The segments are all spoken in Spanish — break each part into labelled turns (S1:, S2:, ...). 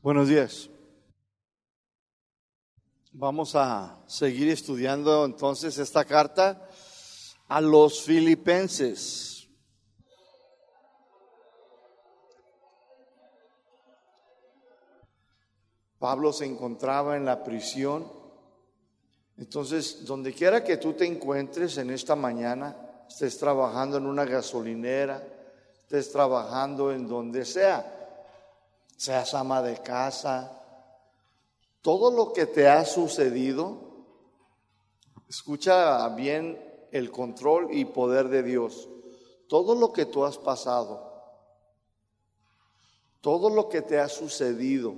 S1: Buenos días. Vamos a seguir estudiando entonces esta carta a los filipenses. Pablo se encontraba en la prisión. Entonces, donde quiera que tú te encuentres en esta mañana, estés trabajando en una gasolinera, estés trabajando en donde sea, seas ama de casa, todo lo que te ha sucedido, escucha bien el control y poder de Dios. Todo lo que tú has pasado, todo lo que te ha sucedido,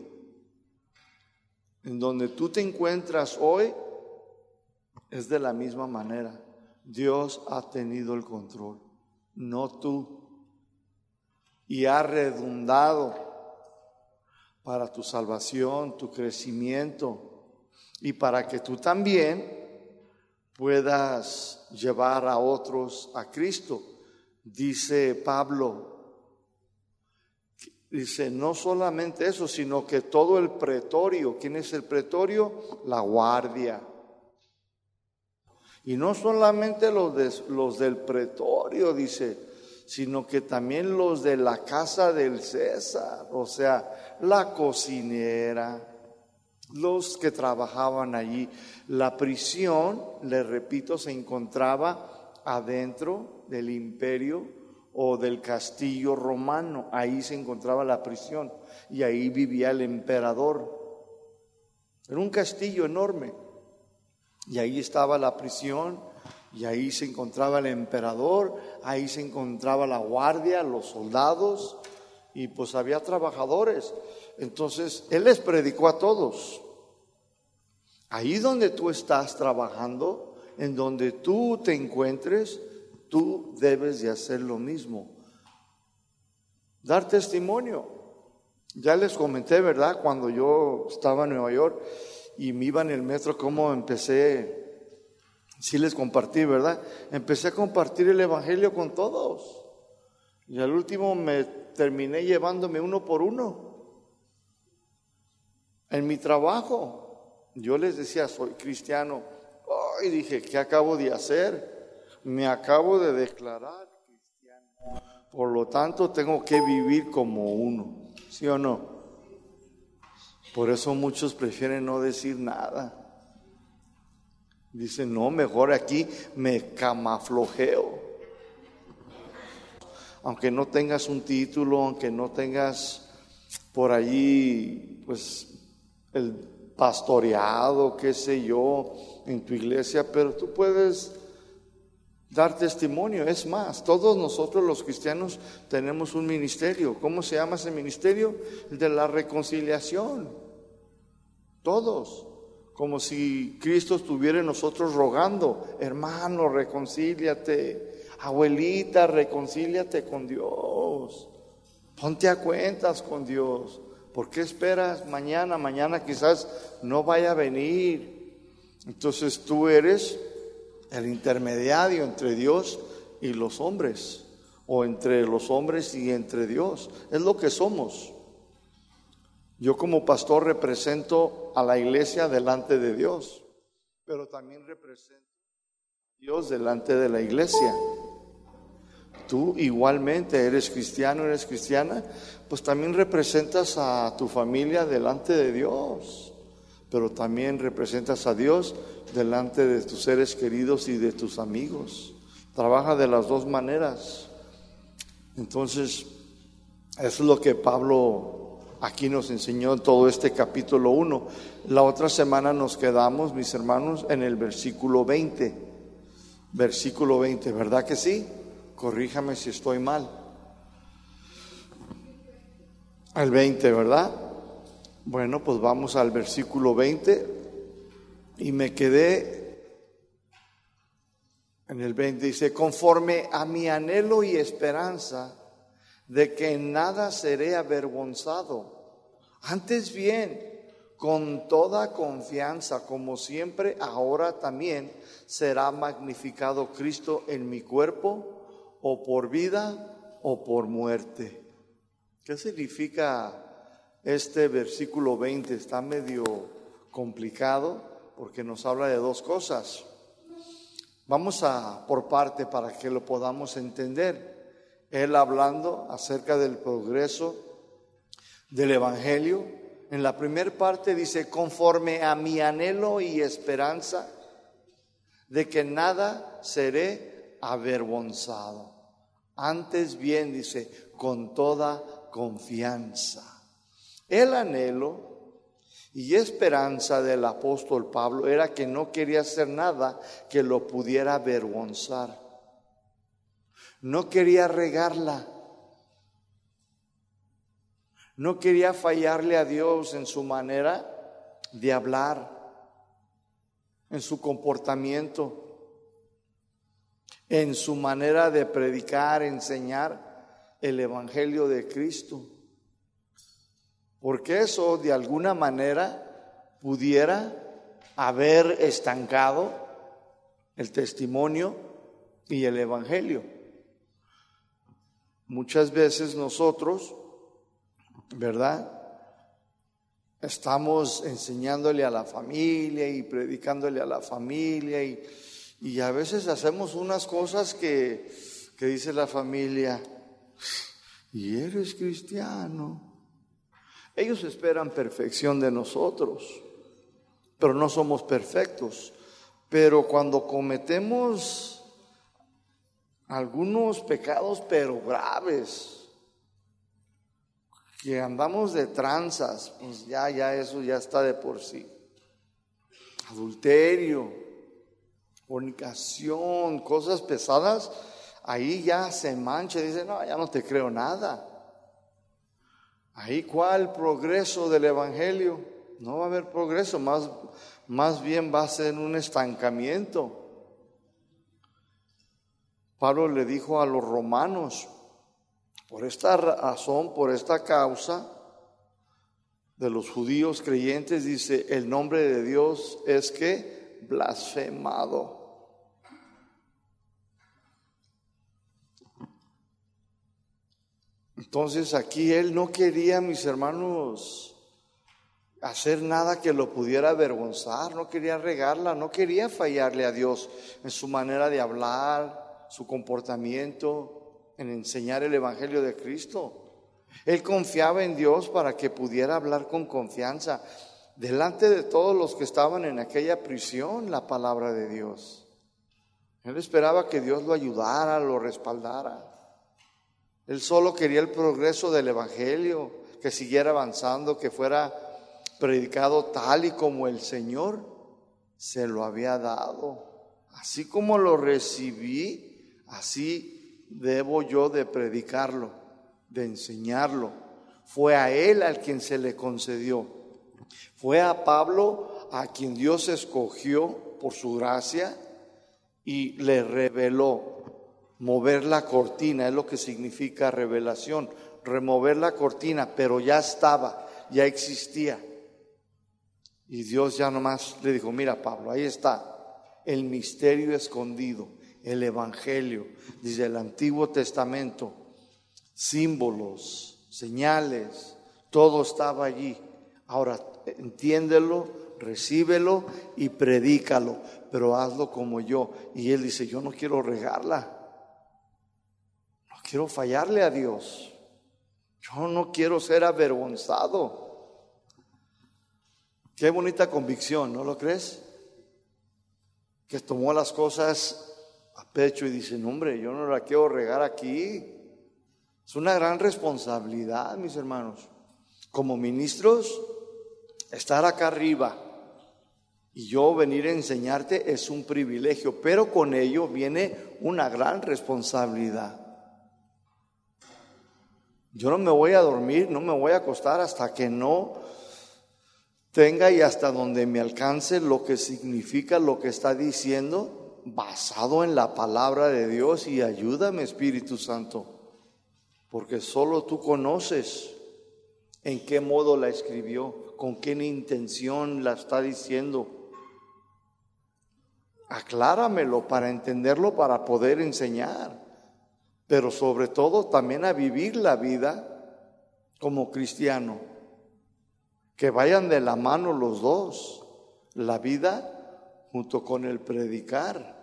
S1: en donde tú te encuentras hoy, es de la misma manera. Dios ha tenido el control, no tú. Y ha redundado para tu salvación, tu crecimiento y para que tú también puedas llevar a otros a Cristo. Dice Pablo, dice, no solamente eso, sino que todo el pretorio, ¿quién es el pretorio? La guardia. Y no solamente los, los del pretorio, dice, sino que también los de la casa del César, o sea, la cocinera, los que trabajaban allí. La prisión, le repito, se encontraba adentro del imperio o del castillo romano. Ahí se encontraba la prisión y ahí vivía el emperador. Era un castillo enorme. Y ahí estaba la prisión y ahí se encontraba el emperador, ahí se encontraba la guardia, los soldados, y pues había trabajadores. Entonces, Él les predicó a todos. Ahí donde tú estás trabajando, en donde tú te encuentres, tú debes de hacer lo mismo. Dar testimonio. Ya les comenté, ¿verdad? Cuando yo estaba en Nueva York y me iba en el metro, cómo empecé sí les compartí, ¿verdad? Empecé a compartir el Evangelio con todos. Y al último me terminé llevándome uno por uno. En mi trabajo, yo les decía, soy cristiano. Y dije, ¿qué acabo de hacer? Me acabo de declarar cristiano. Por lo tanto, tengo que vivir como uno. ¿Sí o no? Por eso muchos prefieren no decir nada. Dice, no, mejor aquí me camaflojeo. Aunque no tengas un título, aunque no tengas por allí, pues, el pastoreado, qué sé yo, en tu iglesia, pero tú puedes dar testimonio. Es más, todos nosotros los cristianos tenemos un ministerio. ¿Cómo se llama ese ministerio? El de la reconciliación. Todos como si Cristo estuviera en nosotros rogando, hermano, reconcíliate, abuelita, reconcíliate con Dios, ponte a cuentas con Dios. ¿Por qué esperas mañana? Mañana quizás no vaya a venir. Entonces tú eres el intermediario entre Dios y los hombres, o entre los hombres y entre Dios. Es lo que somos. Yo como pastor represento a la iglesia delante de Dios, pero también represento a Dios delante de la iglesia. Tú igualmente eres cristiano, eres cristiana, pues también representas a tu familia delante de Dios, pero también representas a Dios delante de tus seres queridos y de tus amigos. Trabaja de las dos maneras. Entonces, eso es lo que Pablo aquí nos enseñó todo este capítulo 1. La otra semana nos quedamos, mis hermanos, en el versículo 20. Versículo 20, ¿verdad que sí? Corríjame si estoy mal. El 20, ¿verdad? Bueno, pues vamos al versículo 20 y me quedé en el 20. Dice, conforme a mi anhelo y esperanza, de que en nada seré avergonzado. Antes bien, con toda confianza, como siempre, ahora también será magnificado Cristo en mi cuerpo, o por vida o por muerte. ¿Qué significa este versículo 20 está medio complicado porque nos habla de dos cosas. Vamos a por parte para que lo podamos entender. Él hablando acerca del progreso del Evangelio. En la primera parte dice, conforme a mi anhelo y esperanza de que nada seré avergonzado. Antes bien, dice, con toda confianza. El anhelo y esperanza del apóstol Pablo era que no quería hacer nada que lo pudiera avergonzar. No quería regarla. No quería fallarle a Dios en su manera de hablar, en su comportamiento, en su manera de predicar, enseñar el Evangelio de Cristo porque eso de alguna manera pudiera haber estancado el testimonio y el Evangelio. Muchas veces nosotros, ¿verdad? Estamos enseñándole a la familia y predicándole a la familia y, y a veces hacemos unas cosas que, que dice la familia, y eres cristiano. Ellos esperan perfección de nosotros, pero no somos perfectos. Pero cuando cometemos algunos pecados, pero graves, que andamos de tranzas, pues ya, ya eso ya está de por sí. Adulterio, fornicación, cosas pesadas, ahí ya se mancha dice, no, ya no te creo nada. Ahí cuál progreso del Evangelio. No va a haber progreso, más, más bien va a ser un estancamiento. Pablo le dijo a los romanos, por esta razón, por esta causa de los judíos creyentes, dice, el nombre de Dios es que blasfemado. Entonces aquí él no quería, mis hermanos, hacer nada que lo pudiera avergonzar, no quería regarla, no quería fallarle a Dios en su manera de hablar, su comportamiento, en enseñar el Evangelio de Cristo. Él confiaba en Dios para que pudiera hablar con confianza delante de todos los que estaban en aquella prisión la palabra de Dios. Él esperaba que Dios lo ayudara, lo respaldara. Él solo quería el progreso del Evangelio, que siguiera avanzando, que fuera predicado tal y como el Señor se lo había dado. Así como lo recibí, así debo yo de predicarlo, de enseñarlo. Fue a Él al quien se le concedió. Fue a Pablo a quien Dios escogió por su gracia y le reveló mover la cortina, es lo que significa revelación, remover la cortina, pero ya estaba, ya existía. Y Dios ya nomás le dijo, mira Pablo, ahí está el misterio escondido, el Evangelio, desde el Antiguo Testamento, símbolos, señales, todo estaba allí. Ahora entiéndelo, recíbelo y predícalo, pero hazlo como yo. Y él dice, yo no quiero regarla quiero fallarle a Dios. Yo no quiero ser avergonzado. Qué bonita convicción, ¿no lo crees? Que tomó las cosas a pecho y dice, no, hombre, yo no la quiero regar aquí. Es una gran responsabilidad, mis hermanos. Como ministros, estar acá arriba y yo venir a enseñarte es un privilegio, pero con ello viene una gran responsabilidad. Yo no me voy a dormir, no me voy a acostar hasta que no tenga y hasta donde me alcance lo que significa lo que está diciendo, basado en la palabra de Dios y ayúdame Espíritu Santo, porque solo tú conoces en qué modo la escribió, con qué intención la está diciendo. Acláramelo para entenderlo, para poder enseñar pero sobre todo también a vivir la vida como cristiano, que vayan de la mano los dos, la vida junto con el predicar.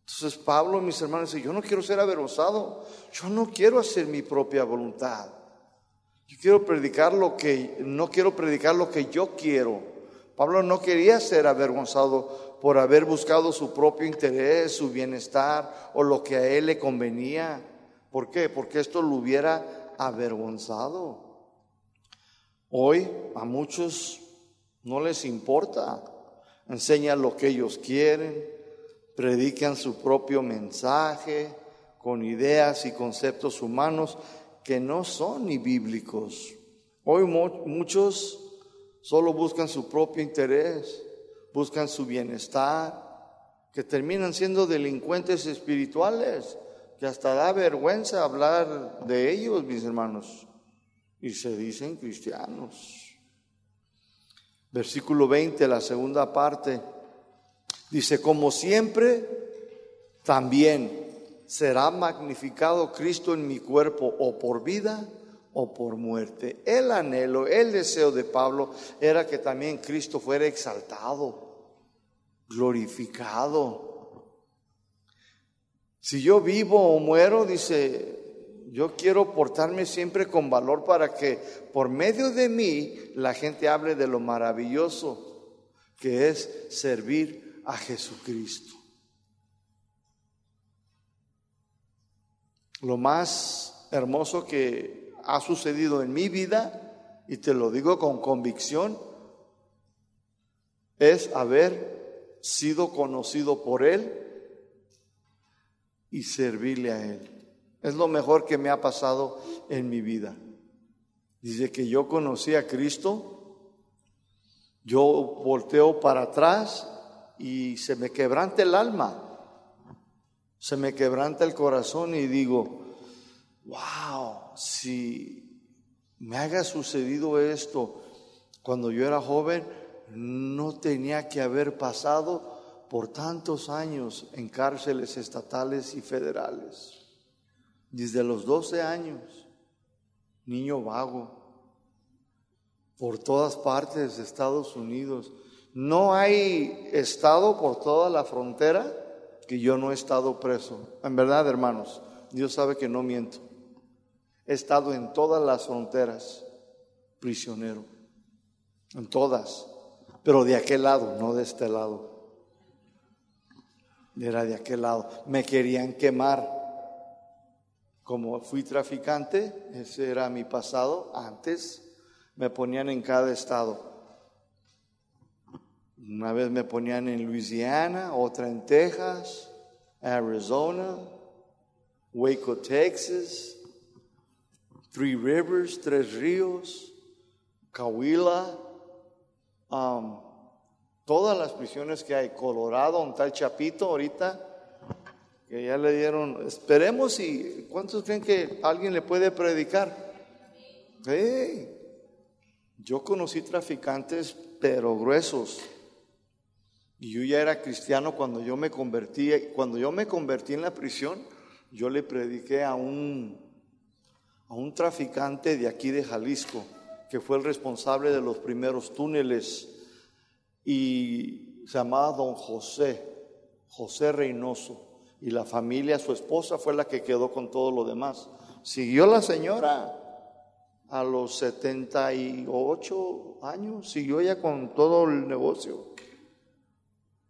S1: Entonces Pablo, mis hermanos, dice, yo no quiero ser avergonzado, yo no quiero hacer mi propia voluntad. Yo quiero predicar lo que, no quiero predicar lo que yo quiero. Pablo no quería ser avergonzado por haber buscado su propio interés, su bienestar o lo que a él le convenía. ¿Por qué? Porque esto lo hubiera avergonzado. Hoy a muchos no les importa. Enseñan lo que ellos quieren, predican su propio mensaje con ideas y conceptos humanos que no son ni bíblicos. Hoy muchos solo buscan su propio interés, buscan su bienestar, que terminan siendo delincuentes espirituales, que hasta da vergüenza hablar de ellos, mis hermanos, y se dicen cristianos. Versículo 20, la segunda parte, dice, como siempre, también será magnificado Cristo en mi cuerpo o por vida o por muerte. El anhelo, el deseo de Pablo era que también Cristo fuera exaltado, glorificado. Si yo vivo o muero, dice, yo quiero portarme siempre con valor para que por medio de mí la gente hable de lo maravilloso que es servir a Jesucristo. Lo más hermoso que ha sucedido en mi vida, y te lo digo con convicción, es haber sido conocido por Él y servirle a Él. Es lo mejor que me ha pasado en mi vida. Dice que yo conocí a Cristo, yo volteo para atrás y se me quebranta el alma se me quebranta el corazón y digo, wow, si me haya sucedido esto cuando yo era joven, no tenía que haber pasado por tantos años en cárceles estatales y federales. Desde los 12 años, niño vago, por todas partes de Estados Unidos. No hay estado por toda la frontera que yo no he estado preso. En verdad, hermanos, Dios sabe que no miento. He estado en todas las fronteras prisionero, en todas, pero de aquel lado, no de este lado. Era de aquel lado. Me querían quemar. Como fui traficante, ese era mi pasado, antes me ponían en cada estado. Una vez me ponían en Luisiana, otra en Texas, Arizona, Waco, Texas, Three Rivers, Tres Ríos, Coahuila, um, todas las prisiones que hay, Colorado, un tal Chapito ahorita, que ya le dieron, esperemos y ¿cuántos creen que alguien le puede predicar? yo conocí traficantes, pero gruesos. Y yo ya era cristiano cuando yo me convertí. Cuando yo me convertí en la prisión, yo le prediqué a un, a un traficante de aquí de Jalisco, que fue el responsable de los primeros túneles. Y se llamaba don José, José Reynoso. Y la familia, su esposa fue la que quedó con todo lo demás. Siguió la señora a los 78 años, siguió ella con todo el negocio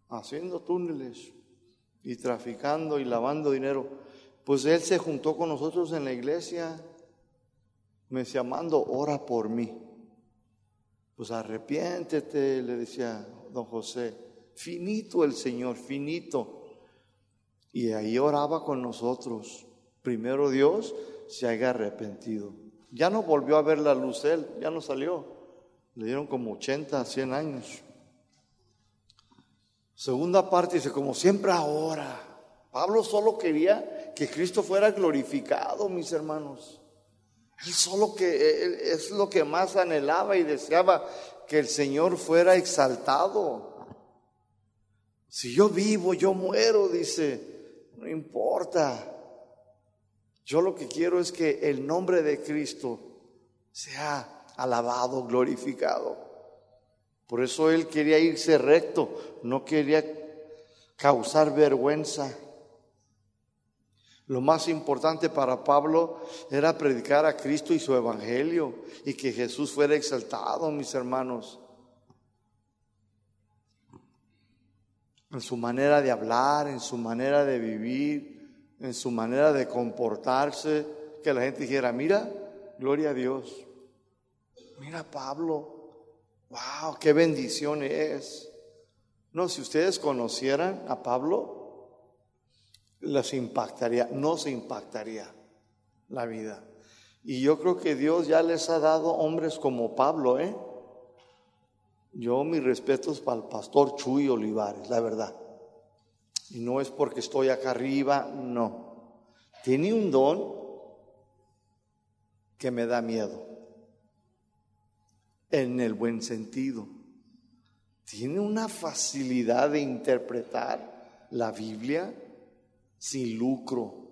S1: haciendo túneles y traficando y lavando dinero. Pues él se juntó con nosotros en la iglesia, me decía, Mando, ora por mí. Pues arrepiéntete, le decía don José, finito el Señor, finito. Y ahí oraba con nosotros. Primero Dios se haya arrepentido. Ya no volvió a ver la luz él, ya no salió. Le dieron como 80, 100 años. Segunda parte dice, como siempre ahora. Pablo solo quería que Cristo fuera glorificado, mis hermanos. Él solo que es lo que más anhelaba y deseaba que el Señor fuera exaltado. Si yo vivo, yo muero, dice, no importa. Yo lo que quiero es que el nombre de Cristo sea alabado, glorificado. Por eso él quería irse recto, no quería causar vergüenza. Lo más importante para Pablo era predicar a Cristo y su evangelio y que Jesús fuera exaltado, mis hermanos. En su manera de hablar, en su manera de vivir, en su manera de comportarse, que la gente dijera, mira, gloria a Dios. Mira Pablo, wow, qué bendición es. No, si ustedes conocieran a Pablo, les impactaría, no se impactaría la vida. Y yo creo que Dios ya les ha dado hombres como Pablo, ¿eh? Yo mis respetos para el pastor Chuy Olivares, la verdad. Y no es porque estoy acá arriba, no. Tiene un don que me da miedo, en el buen sentido. Tiene una facilidad de interpretar la Biblia sin lucro,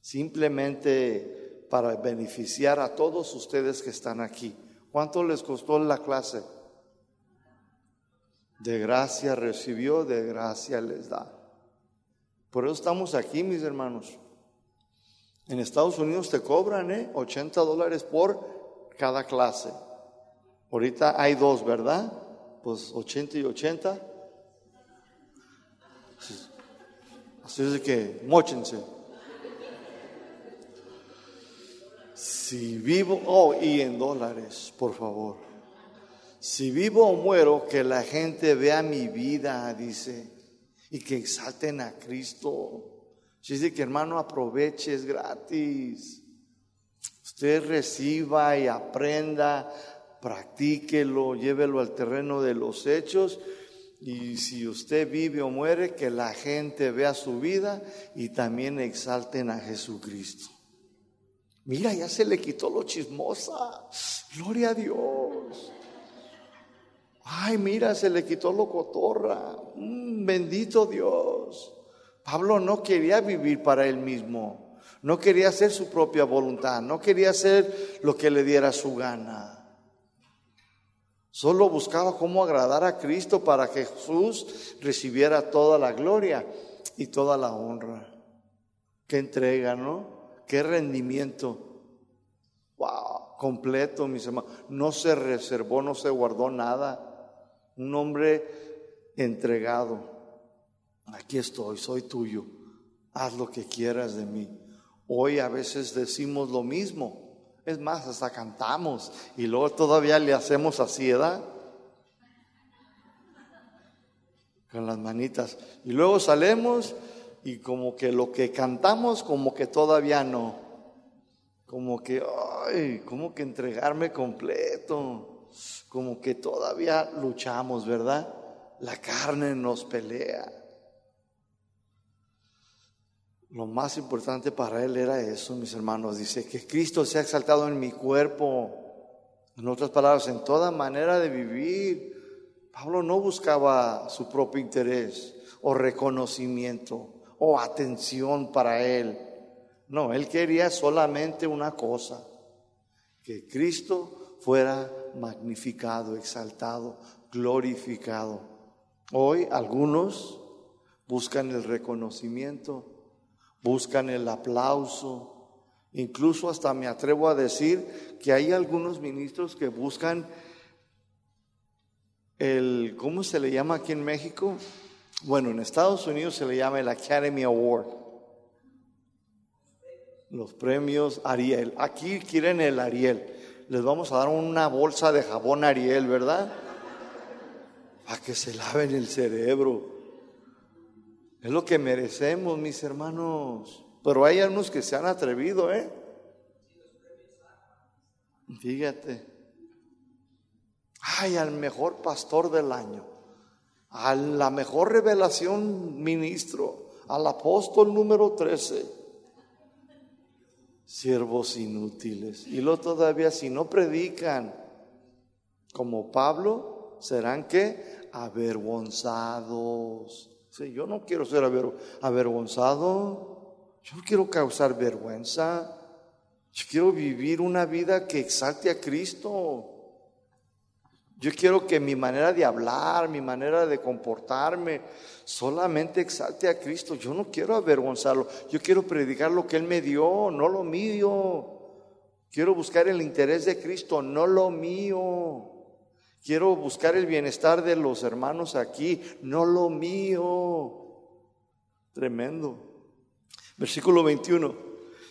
S1: simplemente para beneficiar a todos ustedes que están aquí. ¿Cuánto les costó la clase? De gracia recibió, de gracia les da. Por eso estamos aquí, mis hermanos. En Estados Unidos te cobran ¿eh? 80 dólares por cada clase. Ahorita hay dos, ¿verdad? Pues 80 y 80. Así es que, mochense. Si vivo, oh, y en dólares, por favor. Si vivo o muero, que la gente vea mi vida, dice, y que exalten a Cristo. Dice que hermano, aproveche, es gratis. Usted reciba y aprenda, practíquelo, llévelo al terreno de los hechos y si usted vive o muere, que la gente vea su vida y también exalten a Jesucristo. Mira, ya se le quitó lo chismosa. Gloria a Dios. Ay, mira, se le quitó lo cotorra. Mm, bendito Dios. Pablo no quería vivir para él mismo. No quería hacer su propia voluntad. No quería hacer lo que le diera su gana. Solo buscaba cómo agradar a Cristo para que Jesús recibiera toda la gloria y toda la honra. Qué entrega, ¿no? Qué rendimiento. Wow, completo, mis hermanos. No se reservó, no se guardó nada. Un hombre entregado. Aquí estoy, soy tuyo. Haz lo que quieras de mí. Hoy a veces decimos lo mismo. Es más, hasta cantamos y luego todavía le hacemos así, ¿verdad? Con las manitas. Y luego salemos y como que lo que cantamos, como que todavía no. Como que, ay, como que entregarme completo. Como que todavía luchamos, ¿verdad? La carne nos pelea. Lo más importante para él era eso, mis hermanos. Dice que Cristo se ha exaltado en mi cuerpo. En otras palabras, en toda manera de vivir. Pablo no buscaba su propio interés o reconocimiento o atención para él. No, él quería solamente una cosa, que Cristo fuera magnificado, exaltado, glorificado. Hoy algunos buscan el reconocimiento buscan el aplauso. Incluso hasta me atrevo a decir que hay algunos ministros que buscan el, ¿cómo se le llama aquí en México? Bueno, en Estados Unidos se le llama el Academy Award. Los premios Ariel. Aquí quieren el Ariel. Les vamos a dar una bolsa de jabón Ariel, ¿verdad? Para que se laven el cerebro. Es lo que merecemos, mis hermanos. Pero hay algunos que se han atrevido, ¿eh? Fíjate. Ay, al mejor pastor del año, a la mejor revelación ministro, al apóstol número 13. Siervos inútiles. Y lo todavía, si no predican como Pablo, serán que avergonzados yo no quiero ser avergonzado, yo no quiero causar vergüenza. Yo quiero vivir una vida que exalte a Cristo. Yo quiero que mi manera de hablar, mi manera de comportarme, solamente exalte a Cristo. Yo no quiero avergonzarlo. Yo quiero predicar lo que Él me dio, no lo mío. Quiero buscar el interés de Cristo, no lo mío. Quiero buscar el bienestar de los hermanos aquí, no lo mío. Tremendo. Versículo 21.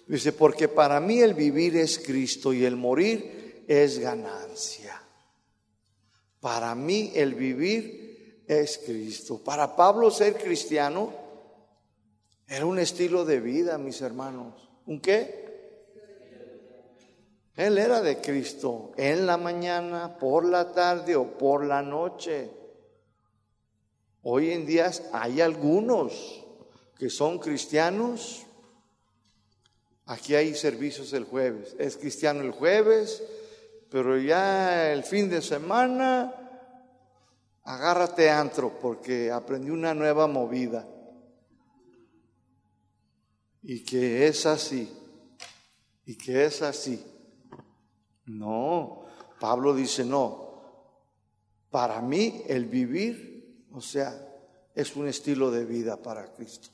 S1: Dice, porque para mí el vivir es Cristo y el morir es ganancia. Para mí el vivir es Cristo. Para Pablo ser cristiano era un estilo de vida, mis hermanos. ¿Un qué? Él era de Cristo en la mañana, por la tarde o por la noche. Hoy en día hay algunos que son cristianos. Aquí hay servicios el jueves. Es cristiano el jueves, pero ya el fin de semana agárrate antro porque aprendí una nueva movida. Y que es así. Y que es así. No, Pablo dice, no, para mí el vivir, o sea, es un estilo de vida para Cristo.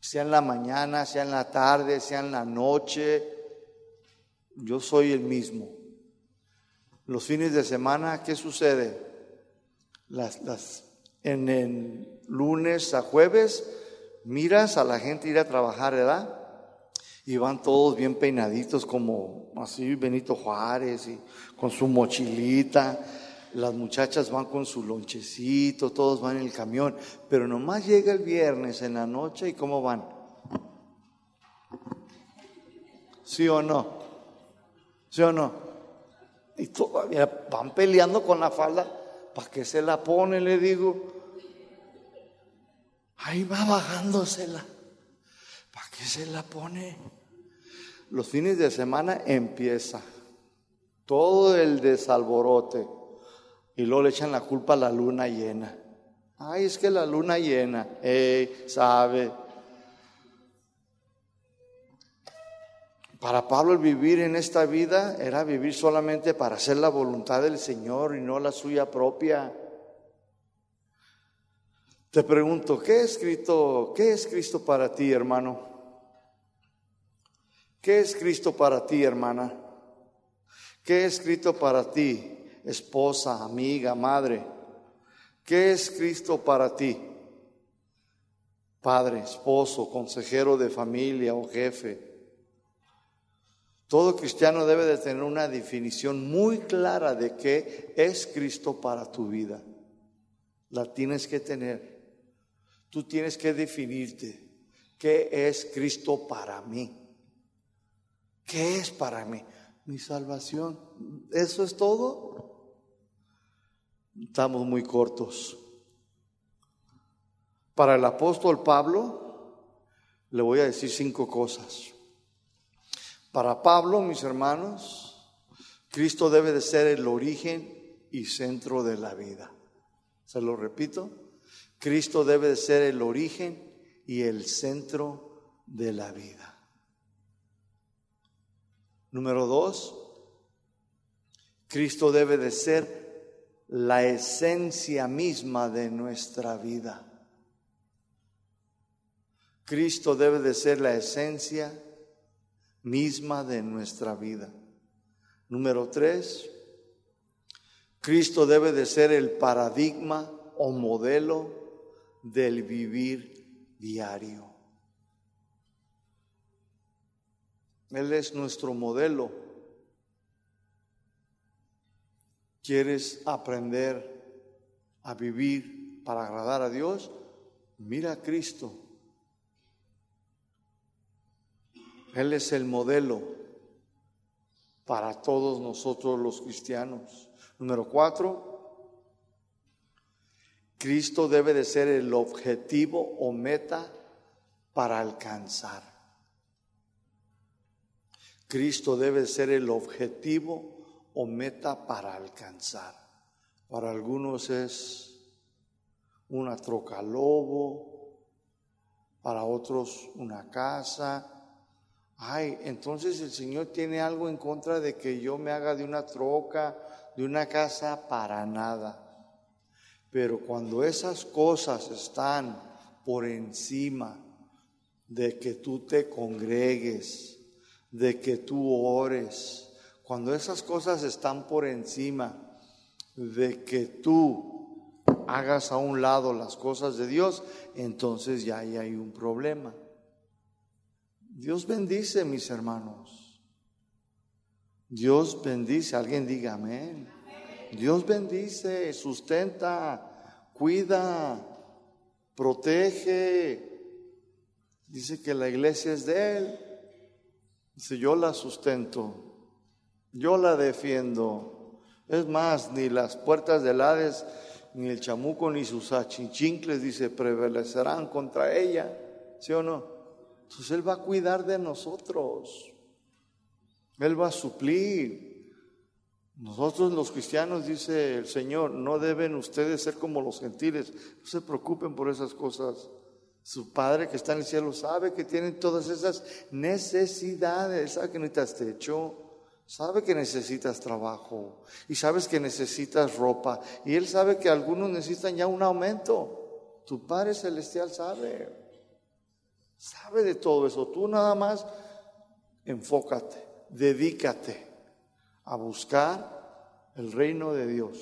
S1: Sea en la mañana, sea en la tarde, sea en la noche, yo soy el mismo. Los fines de semana, ¿qué sucede? Las, las, en el lunes a jueves, miras a la gente ir a trabajar, ¿verdad? y van todos bien peinaditos como así Benito Juárez y con su mochilita. Las muchachas van con su lonchecito, todos van en el camión, pero nomás llega el viernes en la noche y ¿cómo van? ¿Sí o no? ¿Sí o no? Y todavía van peleando con la falda, ¿para qué se la pone? Le digo. Ahí va bajándosela. ¿Para qué se la pone? Los fines de semana empieza todo el desalborote y luego le echan la culpa a la luna llena. Ay, es que la luna llena, hey, sabe. Para Pablo el vivir en esta vida era vivir solamente para hacer la voluntad del Señor y no la suya propia. Te pregunto, ¿qué es Cristo, qué es Cristo para ti, hermano? ¿Qué es Cristo para ti, hermana? ¿Qué es Cristo para ti, esposa, amiga, madre? ¿Qué es Cristo para ti? Padre, esposo, consejero de familia o jefe. Todo cristiano debe de tener una definición muy clara de qué es Cristo para tu vida. La tienes que tener. Tú tienes que definirte qué es Cristo para mí. ¿Qué es para mí? Mi salvación. ¿Eso es todo? Estamos muy cortos. Para el apóstol Pablo, le voy a decir cinco cosas. Para Pablo, mis hermanos, Cristo debe de ser el origen y centro de la vida. Se lo repito, Cristo debe de ser el origen y el centro de la vida. Número dos, Cristo debe de ser la esencia misma de nuestra vida. Cristo debe de ser la esencia misma de nuestra vida. Número tres, Cristo debe de ser el paradigma o modelo del vivir diario. Él es nuestro modelo. ¿Quieres aprender a vivir para agradar a Dios? Mira a Cristo. Él es el modelo para todos nosotros los cristianos. Número cuatro, Cristo debe de ser el objetivo o meta para alcanzar. Cristo debe ser el objetivo o meta para alcanzar. Para algunos es una troca lobo, para otros una casa, Ay, entonces el Señor tiene algo en contra de que yo me haga de una troca, de una casa, para nada. Pero cuando esas cosas están por encima de que tú te congregues, de que tú ores, cuando esas cosas están por encima de que tú hagas a un lado las cosas de Dios, entonces ya ahí hay un problema. Dios bendice, mis hermanos. Dios bendice. Alguien diga amén. Dios bendice, sustenta, cuida, protege. Dice que la iglesia es de Él. Dice, yo la sustento, yo la defiendo. Es más, ni las puertas del Hades, ni el chamuco, ni sus achichincles, dice, prevalecerán contra ella. ¿Sí o no? Entonces Él va a cuidar de nosotros. Él va a suplir. Nosotros los cristianos, dice el Señor, no deben ustedes ser como los gentiles. No se preocupen por esas cosas. Su Padre que está en el cielo sabe que tienen todas esas necesidades. Sabe que necesitas techo, sabe que necesitas trabajo y sabes que necesitas ropa. Y Él sabe que algunos necesitan ya un aumento. Tu Padre Celestial sabe. Sabe de todo eso. Tú nada más enfócate, dedícate a buscar el reino de Dios.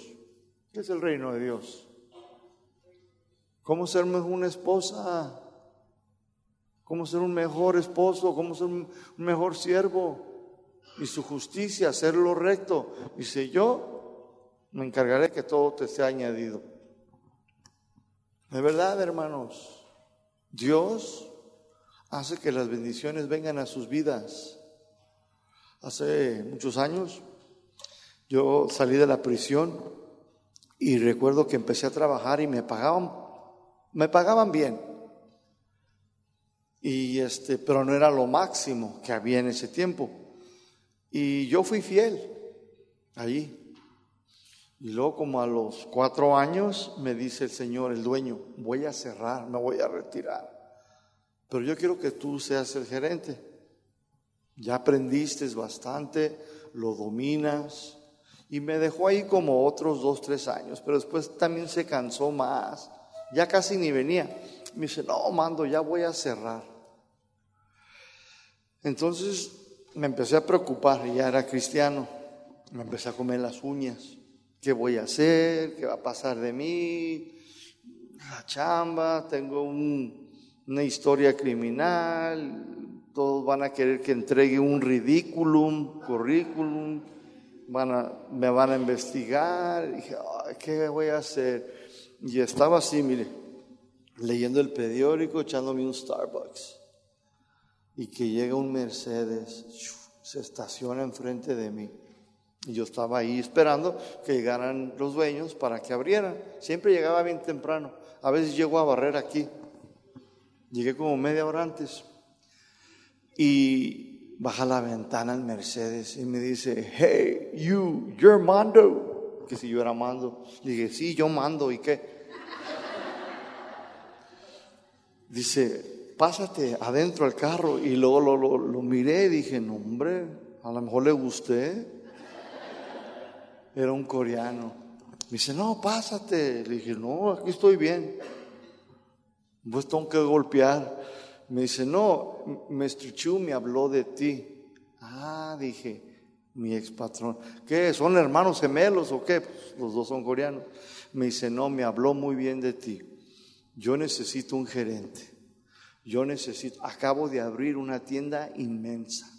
S1: ¿Qué es el reino de Dios? ¿Cómo ser una esposa? ¿Cómo ser un mejor esposo? ¿Cómo ser un mejor siervo? Y su justicia, hacer lo recto. Dice, yo me encargaré que todo te sea añadido. De verdad, hermanos, Dios hace que las bendiciones vengan a sus vidas. Hace muchos años yo salí de la prisión y recuerdo que empecé a trabajar y me pagaban, me pagaban bien. Y este, pero no era lo máximo que había en ese tiempo. Y yo fui fiel allí. Y luego como a los cuatro años me dice el Señor, el dueño, voy a cerrar, me voy a retirar. Pero yo quiero que tú seas el gerente. Ya aprendiste bastante, lo dominas. Y me dejó ahí como otros dos, tres años, pero después también se cansó más. Ya casi ni venía. Me dice, no, mando, ya voy a cerrar. Entonces me empecé a preocupar, ya era cristiano. Me empecé a comer las uñas. ¿Qué voy a hacer? ¿Qué va a pasar de mí? La chamba, tengo una historia criminal, todos van a querer que entregue un ridículum, currículum, van a, me van a investigar. Dije, ¿qué voy a hacer? Y estaba así, mire, leyendo el periódico, echándome un Starbucks. Y que llega un Mercedes, se estaciona enfrente de mí. Y yo estaba ahí esperando que llegaran los dueños para que abrieran. Siempre llegaba bien temprano. A veces llego a barrer aquí. Llegué como media hora antes. Y baja la ventana el Mercedes y me dice, hey, you, you're Mando. Que si yo era Mando. Dije, sí, yo mando. ¿Y qué? Dice, pásate adentro al carro. Y luego lo, lo, lo miré y dije, no, hombre, a lo mejor le gusté. Era un coreano. Me dice, no, pásate. Le dije, no, aquí estoy bien. Pues tengo que golpear. Me dice, no, Mr. Chu me habló de ti. Ah, dije, mi ex patrón. ¿Qué? ¿Son hermanos gemelos o qué? Pues, los dos son coreanos. Me dice, no, me habló muy bien de ti. Yo necesito un gerente. Yo necesito, acabo de abrir una tienda inmensa.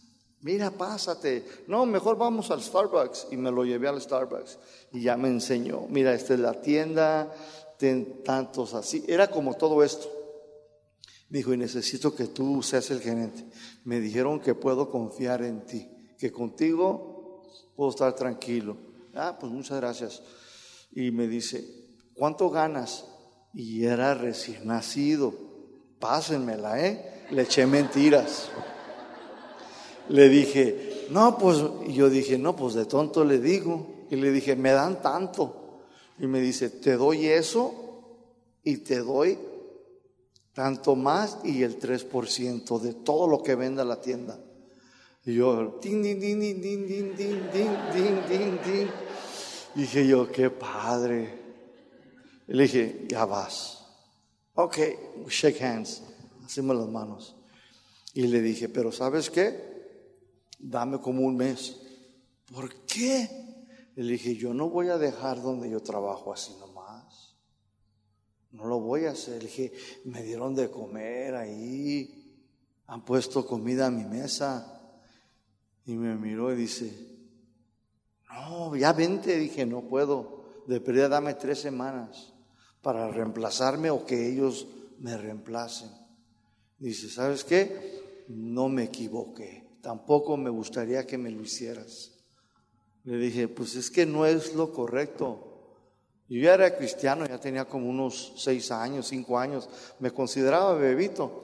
S1: Mira, pásate. No, mejor vamos al Starbucks. Y me lo llevé al Starbucks. Y ya me enseñó. Mira, esta es la tienda, ten tantos así. Era como todo esto. Dijo, y necesito que tú seas el gerente. Me dijeron que puedo confiar en ti, que contigo puedo estar tranquilo. Ah, pues muchas gracias. Y me dice, ¿cuánto ganas? Y era recién nacido. Pásenmela, ¿eh? Le eché mentiras. Le dije, no, pues, y yo dije, no, pues de tonto le digo. Y le dije, me dan tanto. Y me dice, te doy eso y te doy tanto más y el 3% de todo lo que venda la tienda. Y yo, din, din, din, din, din, din, din, din, din, din, Dije yo, qué padre. Le dije, ya vas. Ok, shake hands. Hacemos las manos. Y le dije, pero ¿sabes qué? Dame como un mes. ¿Por qué? Le dije, yo no voy a dejar donde yo trabajo así nomás. No lo voy a hacer. Le dije, me dieron de comer ahí. Han puesto comida a mi mesa. Y me miró y dice, no, ya vente. Dije, no puedo. Debería darme tres semanas para reemplazarme o que ellos me reemplacen. Dice, ¿sabes qué? No me equivoqué. Tampoco me gustaría que me lo hicieras. Le dije, pues es que no es lo correcto. Yo ya era cristiano, ya tenía como unos seis años, cinco años. Me consideraba bebito.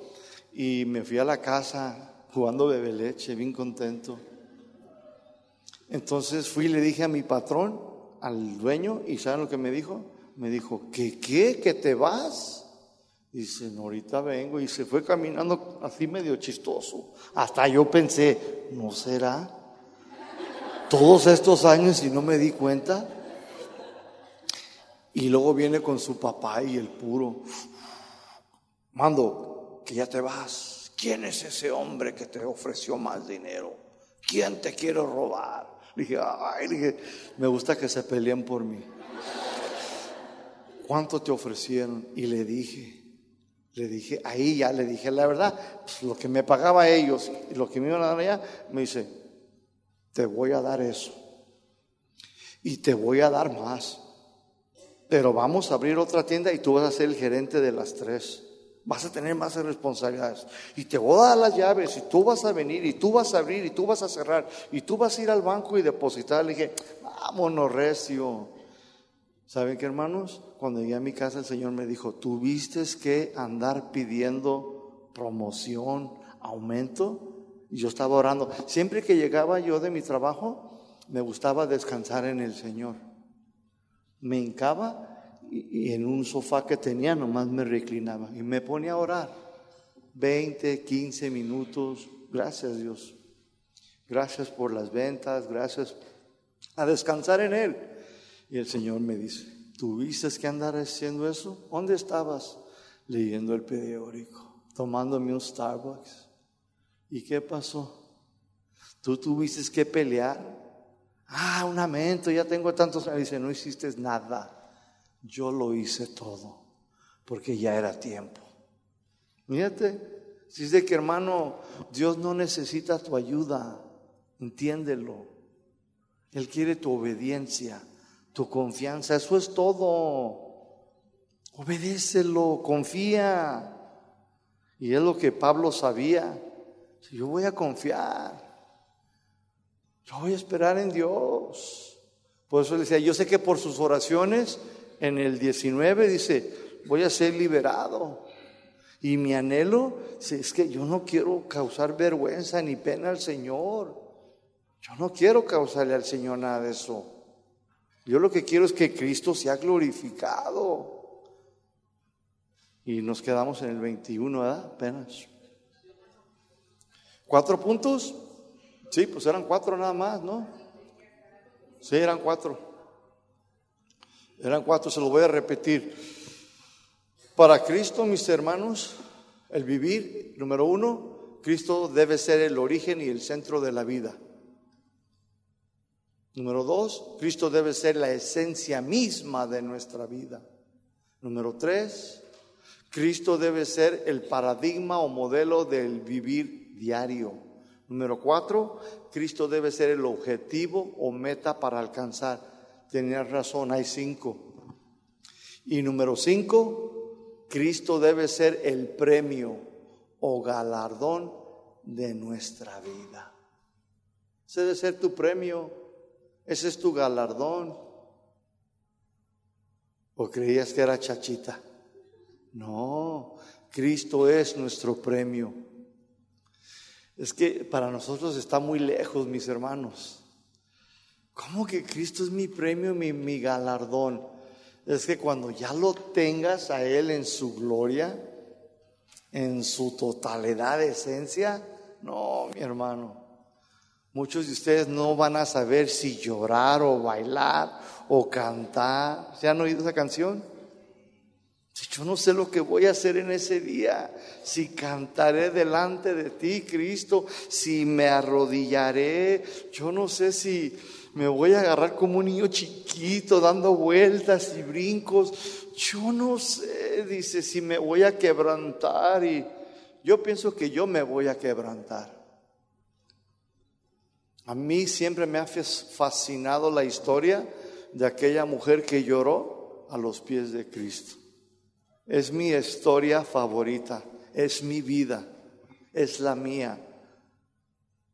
S1: Y me fui a la casa jugando bebe leche, bien contento. Entonces fui y le dije a mi patrón, al dueño, y ¿saben lo que me dijo? Me dijo, ¿qué qué? ¿Que te vas? Dice, no, ahorita vengo. Y se fue caminando así medio chistoso. Hasta yo pensé, ¿no será? Todos estos años y no me di cuenta. Y luego viene con su papá y el puro. Mando, que ya te vas. ¿Quién es ese hombre que te ofreció más dinero? ¿Quién te quiere robar? Dije, ay, dije, me gusta que se peleen por mí. ¿Cuánto te ofrecieron? Y le dije, le dije, ahí ya le dije la verdad, pues, lo que me pagaba ellos y lo que me iban a dar allá, me dice, te voy a dar eso. Y te voy a dar más. Pero vamos a abrir otra tienda y tú vas a ser el gerente de las tres vas a tener más responsabilidades. Y te voy a dar las llaves y tú vas a venir y tú vas a abrir y tú vas a cerrar y tú vas a ir al banco y depositar. Le dije, vámonos recio. ¿Saben qué, hermanos? Cuando llegué a mi casa el Señor me dijo, tuviste que andar pidiendo promoción, aumento. Y yo estaba orando. Siempre que llegaba yo de mi trabajo, me gustaba descansar en el Señor. Me hincaba y, en un sofá que tenía nomás me reclinaba y me ponía a orar. 20, 15 minutos. Gracias Dios. Gracias por las ventas, gracias a descansar en Él. Y el Señor me dice, ¿tuviste que andar haciendo eso? ¿Dónde estabas? Leyendo el periódico, tomándome un Starbucks. ¿Y qué pasó? ¿Tú tuviste que pelear? Ah, un aumento, ya tengo tantos años. Dice, no hiciste nada. Yo lo hice todo porque ya era tiempo. Mírate, si es de que hermano, Dios no necesita tu ayuda, entiéndelo. Él quiere tu obediencia, tu confianza, eso es todo. Obedécelo, confía. Y es lo que Pablo sabía. Yo voy a confiar. Yo voy a esperar en Dios. Por eso le decía, yo sé que por sus oraciones en el 19 dice, voy a ser liberado. Y mi anhelo es que yo no quiero causar vergüenza ni pena al Señor. Yo no quiero causarle al Señor nada de eso. Yo lo que quiero es que Cristo sea glorificado. Y nos quedamos en el 21, ¿verdad? Apenas. ¿Cuatro puntos? Sí, pues eran cuatro nada más, ¿no? Sí, eran cuatro. Eran cuatro, se lo voy a repetir. Para Cristo, mis hermanos, el vivir, número uno, Cristo debe ser el origen y el centro de la vida. Número dos, Cristo debe ser la esencia misma de nuestra vida. Número tres, Cristo debe ser el paradigma o modelo del vivir diario. Número cuatro, Cristo debe ser el objetivo o meta para alcanzar Tenías razón, hay cinco. Y número cinco, Cristo debe ser el premio o galardón de nuestra vida. Ese debe ser tu premio, ese es tu galardón. ¿O creías que era chachita? No, Cristo es nuestro premio. Es que para nosotros está muy lejos, mis hermanos. ¿Cómo que Cristo es mi premio, mi, mi galardón? Es que cuando ya lo tengas a Él en su gloria, en su totalidad de esencia, no, mi hermano. Muchos de ustedes no van a saber si llorar o bailar o cantar. ¿Se han oído esa canción? Yo no sé lo que voy a hacer en ese día, si cantaré delante de ti, Cristo, si me arrodillaré, yo no sé si me voy a agarrar como un niño chiquito dando vueltas y brincos, yo no sé, dice, si me voy a quebrantar y yo pienso que yo me voy a quebrantar. A mí siempre me ha fascinado la historia de aquella mujer que lloró a los pies de Cristo. Es mi historia favorita, es mi vida, es la mía.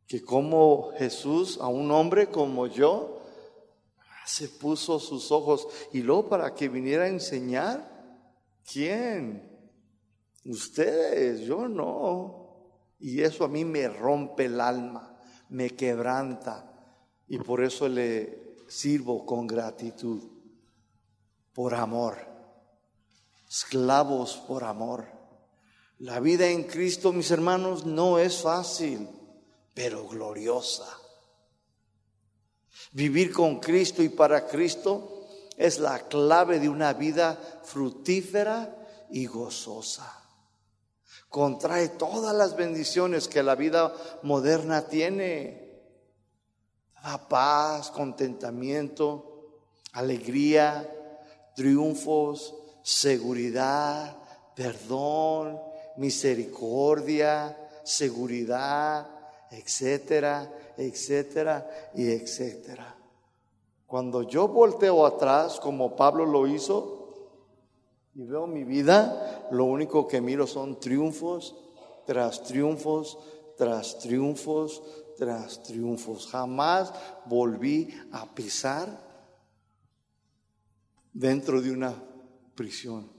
S1: Que como Jesús, a un hombre como yo, se puso sus ojos y luego para que viniera a enseñar, ¿quién? Ustedes, yo no. Y eso a mí me rompe el alma, me quebranta y por eso le sirvo con gratitud, por amor esclavos por amor. La vida en Cristo, mis hermanos, no es fácil, pero gloriosa. Vivir con Cristo y para Cristo es la clave de una vida fructífera y gozosa. Contrae todas las bendiciones que la vida moderna tiene. Da paz, contentamiento, alegría, triunfos, seguridad, perdón, misericordia, seguridad, etcétera, etcétera y etcétera. Cuando yo volteo atrás, como Pablo lo hizo, y veo mi vida, lo único que miro son triunfos tras triunfos, tras triunfos, tras triunfos. Jamás volví a pisar dentro de una prisión.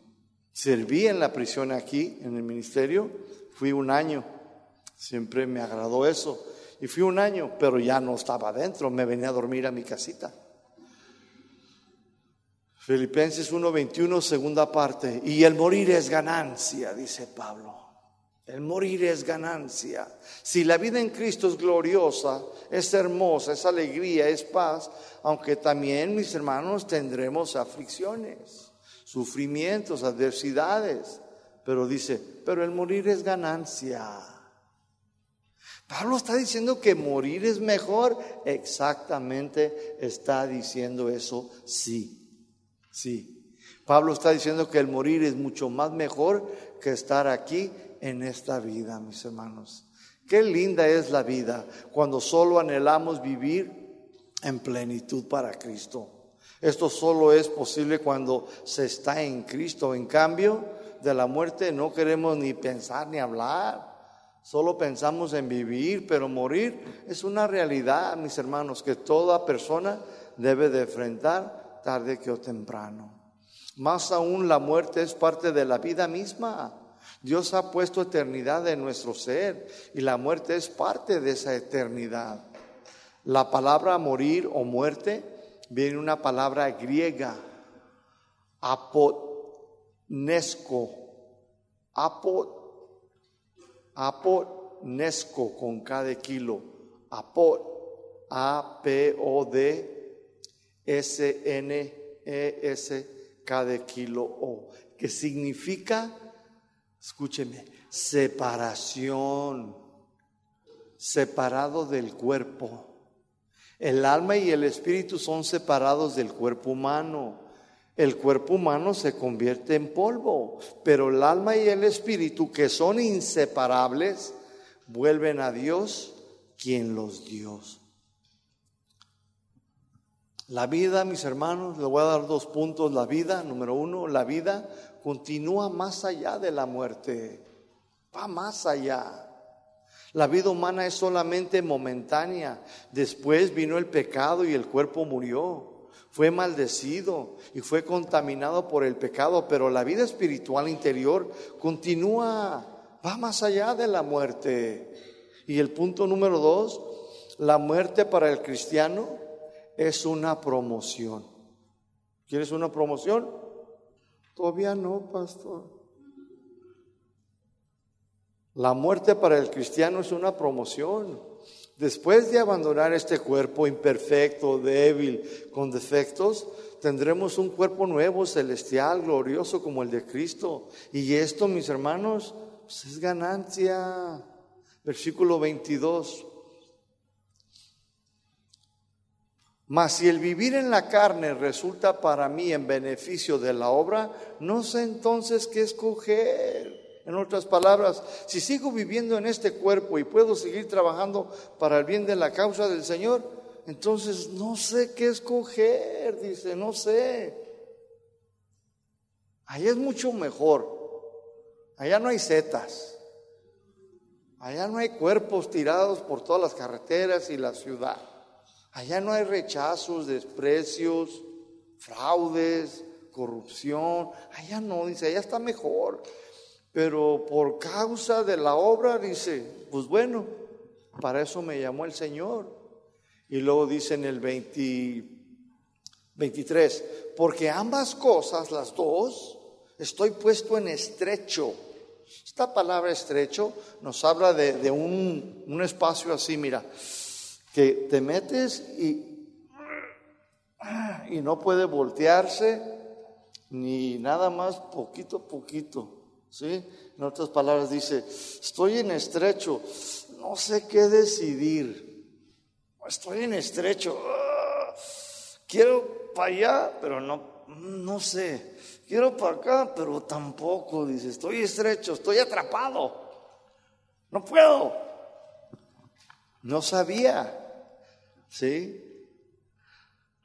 S1: Serví en la prisión aquí, en el ministerio, fui un año. Siempre me agradó eso. Y fui un año, pero ya no estaba adentro, me venía a dormir a mi casita. Filipenses 1:21, segunda parte. Y el morir es ganancia, dice Pablo. El morir es ganancia. Si la vida en Cristo es gloriosa, es hermosa, es alegría, es paz, aunque también, mis hermanos, tendremos aflicciones sufrimientos, adversidades. Pero dice, pero el morir es ganancia. Pablo está diciendo que morir es mejor. Exactamente está diciendo eso, sí, sí. Pablo está diciendo que el morir es mucho más mejor que estar aquí en esta vida, mis hermanos. Qué linda es la vida cuando solo anhelamos vivir en plenitud para Cristo. Esto solo es posible cuando se está en Cristo. En cambio, de la muerte no queremos ni pensar ni hablar. Solo pensamos en vivir, pero morir es una realidad, mis hermanos, que toda persona debe de enfrentar tarde que o temprano. Más aún, la muerte es parte de la vida misma. Dios ha puesto eternidad en nuestro ser y la muerte es parte de esa eternidad. La palabra morir o muerte viene una palabra griega, apotnesco, apot, apotnesco con cada kilo, apot, A-P-O-D, S-N-E-S, cada kilo O, que significa, escúcheme, separación, separado del cuerpo el alma y el espíritu son separados del cuerpo humano. El cuerpo humano se convierte en polvo, pero el alma y el espíritu, que son inseparables, vuelven a Dios, quien los dio. La vida, mis hermanos, le voy a dar dos puntos. La vida, número uno, la vida continúa más allá de la muerte, va más allá. La vida humana es solamente momentánea. Después vino el pecado y el cuerpo murió. Fue maldecido y fue contaminado por el pecado, pero la vida espiritual interior continúa, va más allá de la muerte. Y el punto número dos, la muerte para el cristiano es una promoción. ¿Quieres una promoción? Todavía no, pastor. La muerte para el cristiano es una promoción. Después de abandonar este cuerpo imperfecto, débil, con defectos, tendremos un cuerpo nuevo, celestial, glorioso como el de Cristo. Y esto, mis hermanos, pues, es ganancia. Versículo 22. Mas si el vivir en la carne resulta para mí en beneficio de la obra, no sé entonces qué escoger. En otras palabras, si sigo viviendo en este cuerpo y puedo seguir trabajando para el bien de la causa del Señor, entonces no sé qué escoger, dice, no sé. Ahí es mucho mejor. Allá no hay setas. Allá no hay cuerpos tirados por todas las carreteras y la ciudad. Allá no hay rechazos, desprecios, fraudes, corrupción. Allá no, dice, allá está mejor. Pero por causa de la obra, dice, pues bueno, para eso me llamó el Señor. Y luego dice en el 23, porque ambas cosas, las dos, estoy puesto en estrecho. Esta palabra estrecho nos habla de, un, un espacio así, mira, que te metes y, y no puede voltearse ni nada más poquito a poquito. ¿Sí? En otras palabras dice, estoy en estrecho, no sé qué decidir. Estoy en estrecho, ah, quiero para allá, pero no, no sé. Quiero para acá, pero tampoco, dice, estoy estrecho, estoy atrapado. No puedo. No sabía. ¿Sí?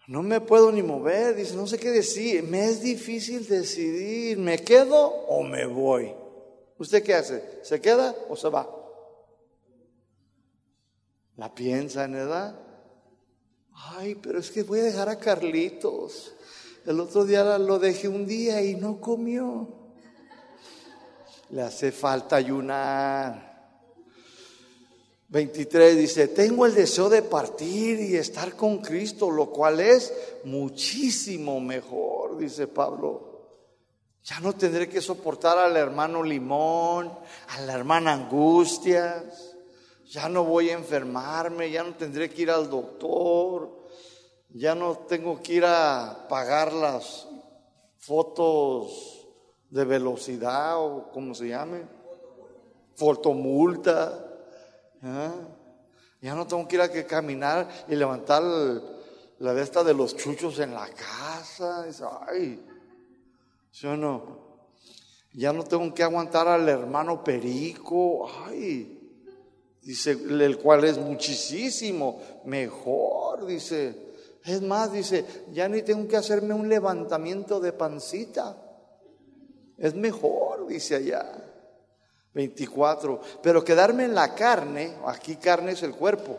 S1: No me puedo ni mover, dice, no sé qué decir, me es difícil decidir, ¿me quedo o me voy? ¿Usted qué hace? ¿Se queda o se va? ¿La piensa en edad? Ay, pero es que voy a dejar a Carlitos. El otro día lo dejé un día y no comió. Le hace falta ayunar. 23 dice, tengo el deseo de partir y estar con Cristo, lo cual es muchísimo mejor, dice Pablo. Ya no tendré que soportar al hermano Limón, a la hermana Angustias, ya no voy a enfermarme, ya no tendré que ir al doctor, ya no tengo que ir a pagar las fotos de velocidad o como se llame, fotomulta. ¿Ah? Ya no tengo que ir a que caminar y levantar la de esta de los chuchos en la casa. ay, ¿sí o no? Ya no tengo que aguantar al hermano Perico. Ay, dice, el cual es muchísimo mejor, dice. Es más, dice, ya ni tengo que hacerme un levantamiento de pancita. Es mejor, dice allá. 24. Pero quedarme en la carne, aquí carne es el cuerpo,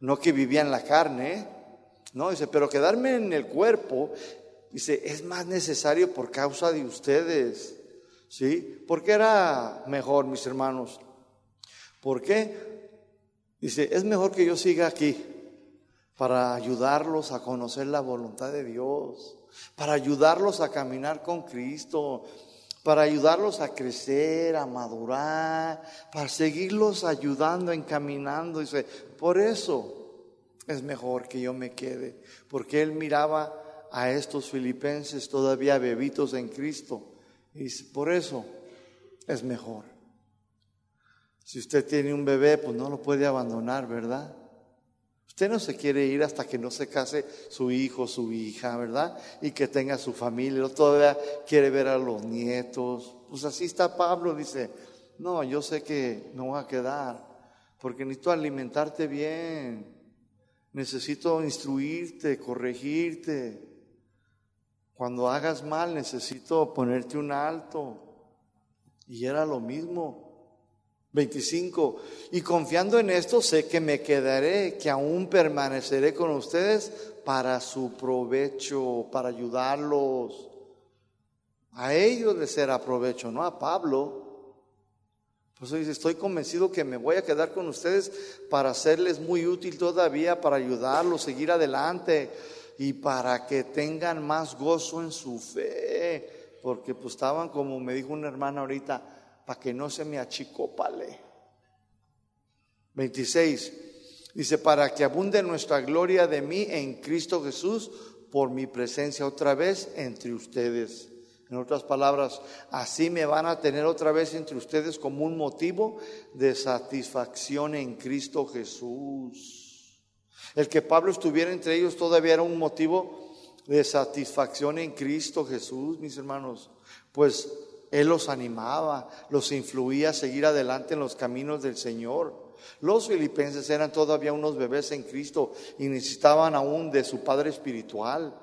S1: no que vivía en la carne, no, dice, pero quedarme en el cuerpo, dice, es más necesario por causa de ustedes, ¿sí? ¿Por qué era mejor, mis hermanos? ¿Por qué? Dice, es mejor que yo siga aquí para ayudarlos a conocer la voluntad de Dios, para ayudarlos a caminar con Cristo, para ayudarlos a crecer, a madurar, para seguirlos ayudando, encaminando. Dice, por eso es mejor que yo me quede, porque él miraba a estos filipenses todavía bebitos en Cristo. Y dice, por eso es mejor. Si usted tiene un bebé, pues no lo puede abandonar, ¿verdad? Usted no se quiere ir hasta que no se case su hijo, su hija, ¿verdad? Y que tenga su familia. todavía quiere ver a los nietos. Pues así está Pablo, dice, no, yo sé que no va a quedar, porque necesito alimentarte bien. Necesito instruirte, corregirte. Cuando hagas mal, necesito ponerte un alto. Y era lo mismo. 25. Y confiando en esto, sé que me quedaré, que aún permaneceré con ustedes para su provecho, para ayudarlos. A ellos les será provecho, no a Pablo. Pues dice, estoy convencido que me voy a quedar con ustedes para serles muy útil todavía, para ayudarlos, seguir adelante y para que tengan más gozo en su fe. Porque pues estaban, como me dijo una hermana ahorita, para que no se me achicopale. 26. Dice, para que abunde nuestra gloria de mí en Cristo Jesús por mi presencia otra vez entre ustedes. En otras palabras, así me van a tener otra vez entre ustedes como un motivo de satisfacción en Cristo Jesús. El que Pablo estuviera entre ellos todavía era un motivo de satisfacción en Cristo Jesús, mis hermanos, pues él los animaba, los influía a seguir adelante en los caminos del Señor. Los filipenses eran todavía unos bebés en Cristo y necesitaban aún de su Padre espiritual.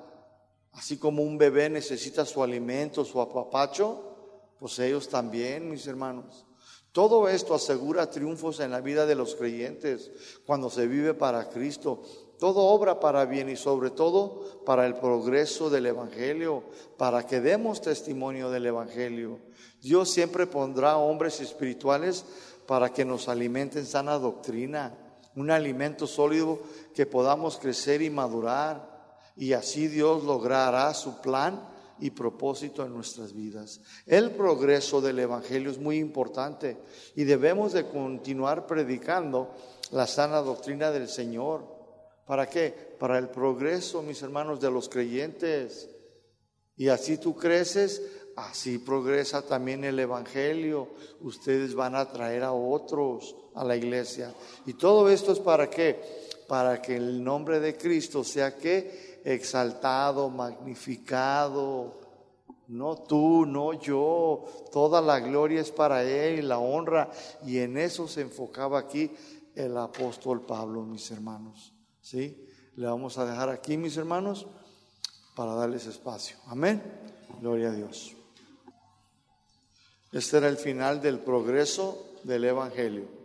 S1: Así como un bebé necesita su alimento, su apapacho, pues ellos también, mis hermanos. Todo esto asegura triunfos en la vida de los creyentes cuando se vive para Cristo. Todo obra para bien y sobre todo para el progreso del Evangelio, para que demos testimonio del Evangelio. Dios siempre pondrá hombres espirituales para que nos alimenten sana doctrina, un alimento sólido que podamos crecer y madurar. Y así Dios logrará su plan y propósito en nuestras vidas. El progreso del Evangelio es muy importante y debemos de continuar predicando la sana doctrina del Señor. ¿Para qué? Para el progreso, mis hermanos, de los creyentes. Y así tú creces, así progresa también el Evangelio. Ustedes van a traer a otros a la iglesia. Y todo esto es para qué? Para que el nombre de Cristo sea que exaltado, magnificado. No tú, no yo. Toda la gloria es para Él la honra. Y en eso se enfocaba aquí el apóstol Pablo, mis hermanos. ¿Sí? Le vamos a dejar aquí, mis hermanos, para darles espacio. Amén. Gloria a Dios. Este era el final del progreso del Evangelio.